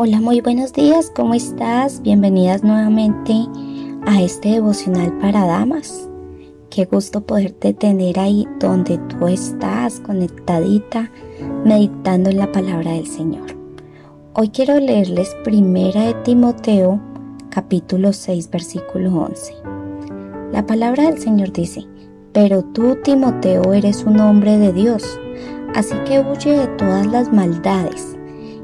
Hola, muy buenos días, ¿cómo estás? Bienvenidas nuevamente a este devocional para damas. Qué gusto poderte tener ahí donde tú estás, conectadita, meditando en la palabra del Señor. Hoy quiero leerles primera de Timoteo, capítulo 6, versículo 11. La palabra del Señor dice, pero tú, Timoteo, eres un hombre de Dios, así que huye de todas las maldades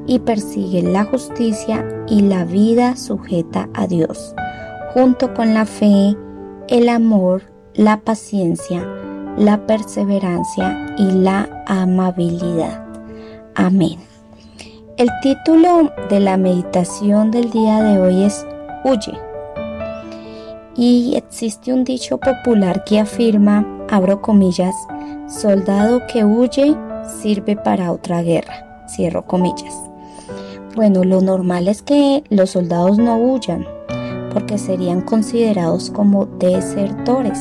y persigue la justicia y la vida sujeta a Dios, junto con la fe, el amor, la paciencia, la perseverancia y la amabilidad. Amén. El título de la meditación del día de hoy es Huye. Y existe un dicho popular que afirma, abro comillas, soldado que huye sirve para otra guerra, cierro comillas. Bueno, lo normal es que los soldados no huyan, porque serían considerados como desertores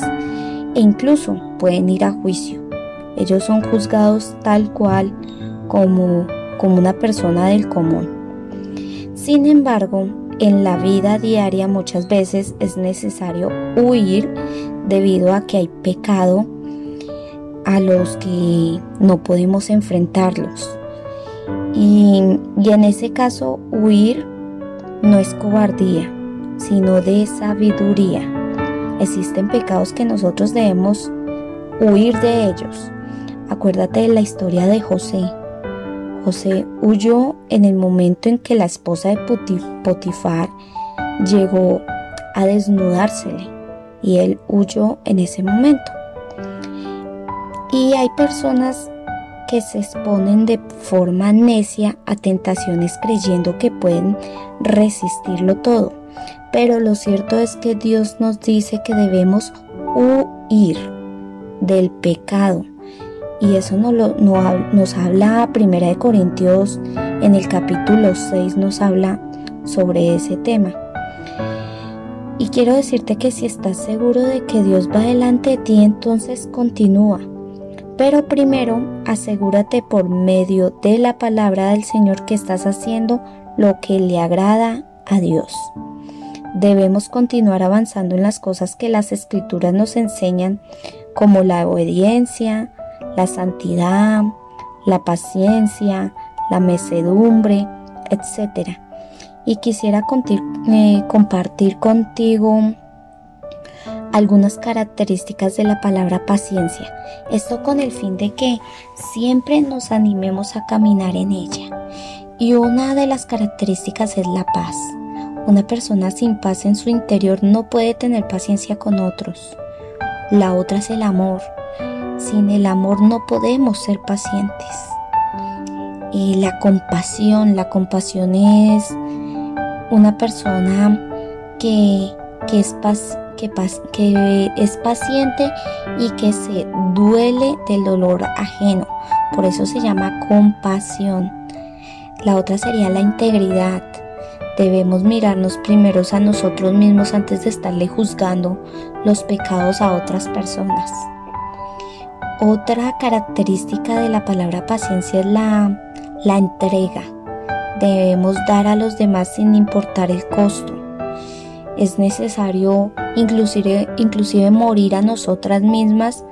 e incluso pueden ir a juicio. Ellos son juzgados tal cual como, como una persona del común. Sin embargo, en la vida diaria muchas veces es necesario huir debido a que hay pecado a los que no podemos enfrentarlos. Y, en ese caso, huir no es cobardía, sino de sabiduría. Existen pecados que nosotros debemos huir de ellos. Acuérdate de la historia de José. José huyó en el momento en que la esposa de Potifar llegó a desnudársele y él huyó en ese momento. Y hay personas que se exponen de forma necia a tentaciones creyendo que pueden resistirlo todo. Pero lo cierto es que Dios nos dice que debemos huir del pecado. Y eso nos, lo, nos habla Primera de Corintios en el capítulo 6 nos habla sobre ese tema. Y quiero decirte que si estás seguro de que Dios va delante de ti, entonces continúa pero primero asegúrate por medio de la palabra del Señor que estás haciendo lo que le agrada a Dios. Debemos continuar avanzando en las cosas que las escrituras nos enseñan, como la obediencia, la santidad, la paciencia, la mecedumbre, etc. Y quisiera eh, compartir contigo algunas características de la palabra paciencia. Esto con el fin de que siempre nos animemos a caminar en ella. Y una de las características es la paz. Una persona sin paz en su interior no puede tener paciencia con otros. La otra es el amor. Sin el amor no podemos ser pacientes. Y la compasión, la compasión es una persona que, que es paz que, es paciente y que se duele del dolor ajeno. Por eso se llama compasión. La otra sería la integridad. Debemos mirarnos primeros a nosotros mismos antes de estarle juzgando los pecados a otras personas. Otra característica de la palabra paciencia es la, la entrega. Debemos dar a los demás sin importar el costo es necesario inclusive, inclusive morir a nosotras mismas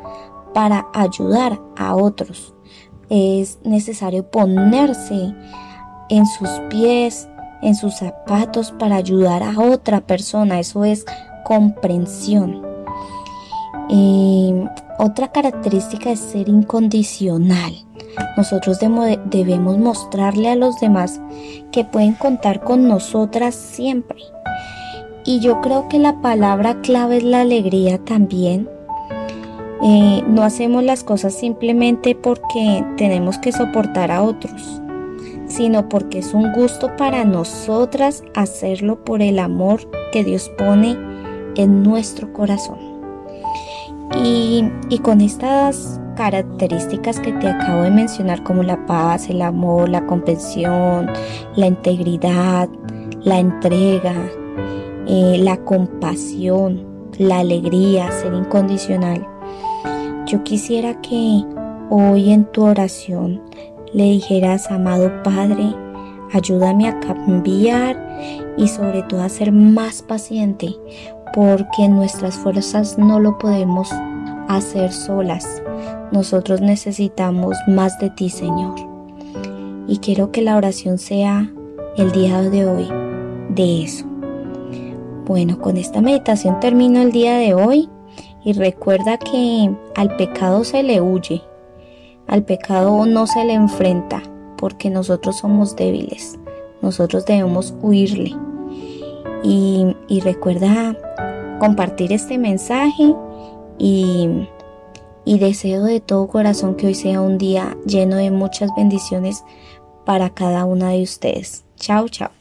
para ayudar a otros. Es necesario ponerse en sus pies, en sus zapatos para ayudar a otra persona. Eso es comprensión. otra característica es ser incondicional. Nosotros debemos mostrarle a los demás que pueden contar con nosotras siempre y yo creo que la palabra clave es la alegría también. Eh, no hacemos las cosas simplemente porque tenemos que soportar a otros, sino porque es un gusto para nosotras hacerlo por el amor que Dios pone en nuestro corazón. Y, y con estas características que te acabo de mencionar como la paz, el amor, la comprensión, la integridad, la entrega, eh, la compasión, la alegría, ser incondicional. Yo quisiera que hoy en tu oración le dijeras, amado Padre, Ayúdame a cambiar y sobre todo a ser más paciente porque nuestras fuerzas no lo podemos hacer solas. Nosotros necesitamos más de ti, Señor. Y quiero que la oración sea el día de hoy de eso. Bueno, con esta meditación termino el día de hoy y recuerda que al pecado se le huye, al pecado no se le enfrenta porque nosotros somos débiles, nosotros debemos huirle. Y, y recuerda compartir este mensaje y, y deseo de todo corazón que hoy sea un día lleno de muchas bendiciones para cada una de ustedes. Chao, chao.